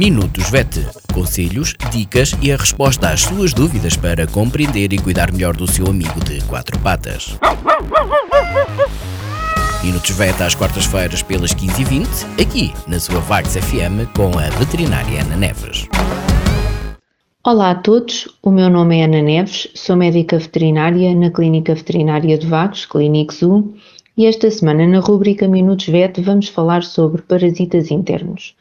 Minutos VET. Conselhos, dicas e a resposta às suas dúvidas para compreender e cuidar melhor do seu amigo de quatro patas. Minutos VET às quartas-feiras pelas 15h20, aqui na sua Vagos FM com a veterinária Ana Neves. Olá a todos, o meu nome é Ana Neves, sou médica veterinária na Clínica Veterinária de Vagos, Clinic Zoo, e esta semana na rubrica Minutos VET vamos falar sobre parasitas internos.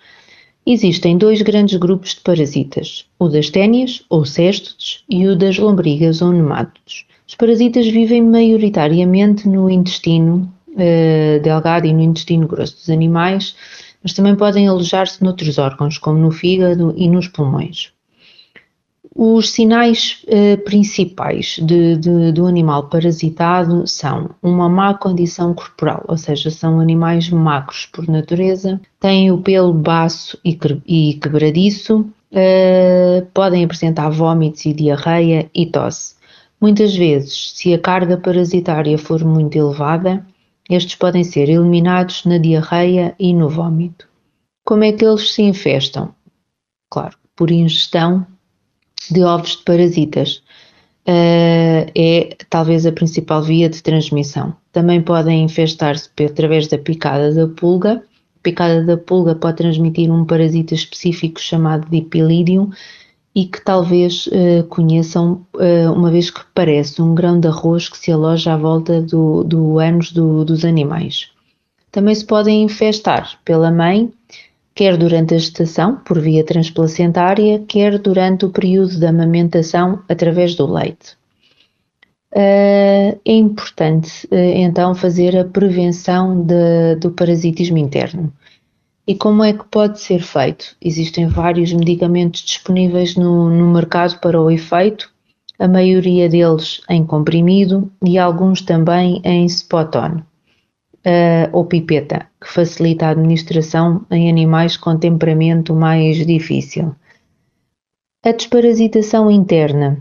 Existem dois grandes grupos de parasitas, o das ténias, ou céstodes, e o das lombrigas, ou nemátodos. Os parasitas vivem maioritariamente no intestino uh, delgado e no intestino grosso dos animais, mas também podem alojar-se noutros órgãos, como no fígado e nos pulmões. Os sinais eh, principais de, de, do animal parasitado são uma má condição corporal, ou seja, são animais magros por natureza, têm o pelo baço e, e quebradiço, eh, podem apresentar vômitos e diarreia e tosse. Muitas vezes, se a carga parasitária for muito elevada, estes podem ser eliminados na diarreia e no vômito. Como é que eles se infestam? Claro, por ingestão de ovos de parasitas. Uh, é talvez a principal via de transmissão. Também podem infestar-se através da picada da pulga. A picada da pulga pode transmitir um parasita específico chamado Dipilidium e que talvez uh, conheçam, uh, uma vez que parece um grão de arroz que se aloja à volta do, do ânus do, dos animais. Também se podem infestar pela mãe quer durante a gestação, por via transplacentária, quer durante o período de amamentação através do leite. Uh, é importante uh, então fazer a prevenção de, do parasitismo interno. E como é que pode ser feito? Existem vários medicamentos disponíveis no, no mercado para o efeito, a maioria deles em comprimido e alguns também em spot-on uh, ou pipeta, que facilita a administração em animais com temperamento mais difícil. A desparasitação interna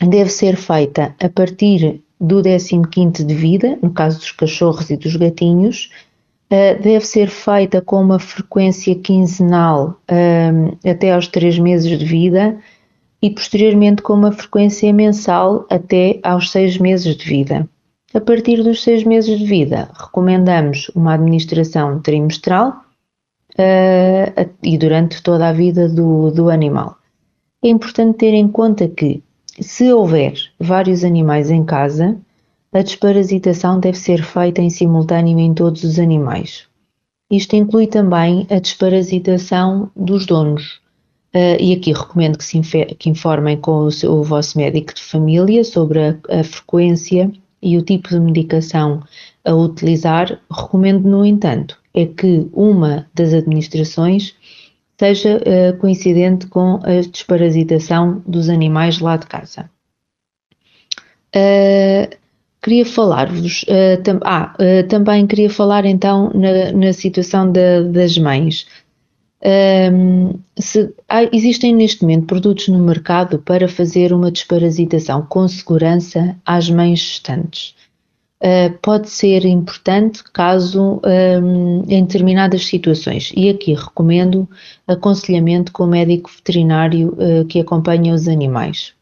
deve ser feita a partir do 15 de vida, no caso dos cachorros e dos gatinhos, deve ser feita com uma frequência quinzenal até aos 3 meses de vida e posteriormente com uma frequência mensal até aos 6 meses de vida. A partir dos seis meses de vida, recomendamos uma administração trimestral uh, e durante toda a vida do, do animal. É importante ter em conta que, se houver vários animais em casa, a desparasitação deve ser feita em simultâneo em todos os animais. Isto inclui também a desparasitação dos donos. Uh, e aqui recomendo que, se que informem com o, seu, o, vosso médico de família sobre a, a frequência e o tipo de medicação a utilizar, recomendo, no entanto, é que uma das administrações seja uh, coincidente com a desparasitação dos animais lá de casa. Uh, queria falar-vos, uh, tam ah, também queria falar então na, na situação das mães. Um, se, há, existem neste momento produtos no mercado para fazer uma desparasitação com segurança às mães gestantes. Uh, pode ser importante caso um, em determinadas situações e aqui recomendo aconselhamento com o médico veterinário uh, que acompanha os animais.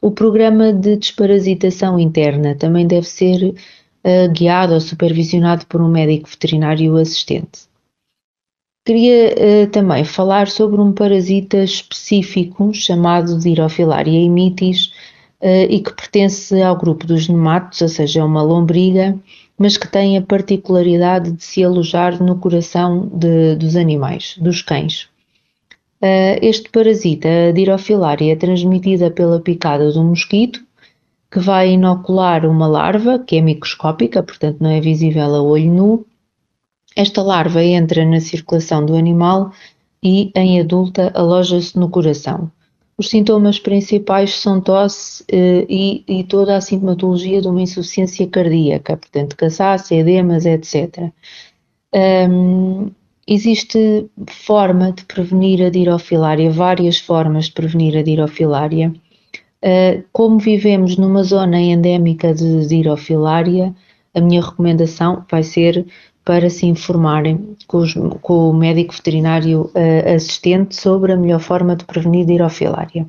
O programa de desparasitação interna também deve ser uh, guiado ou supervisionado por um médico veterinário assistente. Queria uh, também falar sobre um parasita específico chamado Dirofilaria imitis uh, e que pertence ao grupo dos nematos, ou seja, é uma lombriga, mas que tem a particularidade de se alojar no coração de, dos animais, dos cães. Uh, este parasita, a Dirofilaria, é transmitida pela picada um mosquito que vai inocular uma larva, que é microscópica, portanto não é visível a olho nu, esta larva entra na circulação do animal e, em adulta, aloja-se no coração. Os sintomas principais são tosse eh, e, e, toda a sintomatologia de uma insuficiência cardíaca, portanto, cansaço, edemas, etc. Um, existe forma de prevenir a dirofilária, várias formas de prevenir a dirofilária. Uh, como vivemos numa zona endémica de dirofilária, a minha recomendação vai ser para se informarem com, os, com o médico veterinário uh, assistente sobre a melhor forma de prevenir dirofilária.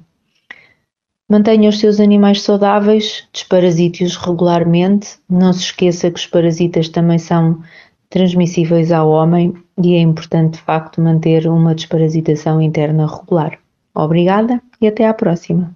Mantenha os seus animais saudáveis, desparasite-os regularmente. Não se esqueça que os parasitas também são transmissíveis ao homem e é importante, de facto, manter uma desparasitação interna regular. Obrigada e até à próxima.